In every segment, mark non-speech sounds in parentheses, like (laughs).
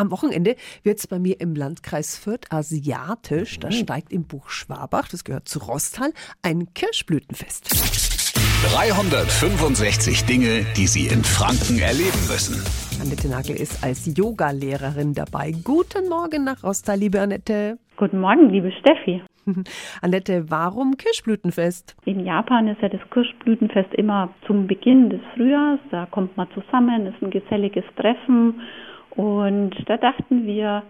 Am Wochenende wird es bei mir im Landkreis Fürth asiatisch. Da steigt im Buch Schwabach, das gehört zu Rostal, ein Kirschblütenfest. 365 Dinge, die Sie in Franken erleben müssen. Annette Nagel ist als Yogalehrerin dabei. Guten Morgen nach Rostal, liebe Annette. Guten Morgen, liebe Steffi. (laughs) Annette, warum Kirschblütenfest? In Japan ist ja das Kirschblütenfest immer zum Beginn des Frühjahrs. Da kommt man zusammen, ist ein geselliges Treffen. Und da dachten wir,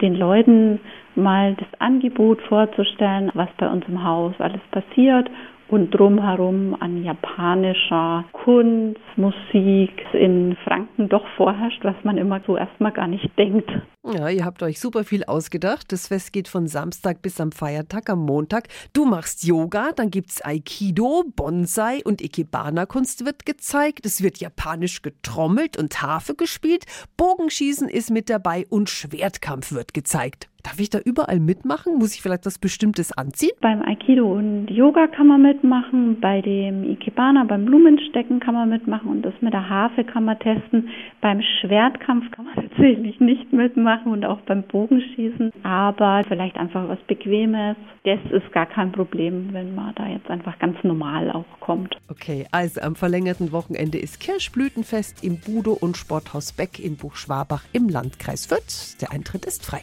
den Leuten mal das Angebot vorzustellen, was bei uns im Haus alles passiert und drumherum an japanischer Kunst, Musik in Franken doch vorherrscht, was man immer so erstmal gar nicht denkt. Ja, ihr habt euch super viel ausgedacht. Das Fest geht von Samstag bis am Feiertag, am Montag. Du machst Yoga, dann gibt's Aikido, Bonsai und Ikebana-Kunst wird gezeigt. Es wird japanisch getrommelt und Harfe gespielt. Bogenschießen ist mit dabei und Schwertkampf wird gezeigt. Darf ich da überall mitmachen? Muss ich vielleicht was Bestimmtes anziehen? Beim Aikido und Yoga kann man mitmachen, bei dem Ikebana, beim Blumenstecken kann man mitmachen und das mit der Harfe kann man testen. Beim Schwertkampf kann man (laughs) tatsächlich nicht mitmachen und auch beim Bogenschießen, aber vielleicht einfach was Bequemes. Das ist gar kein Problem, wenn man da jetzt einfach ganz normal auch kommt. Okay, also am verlängerten Wochenende ist Kirschblütenfest im Budo und Sporthaus Beck in Buchschwabach im Landkreis Fürth. Der Eintritt ist frei.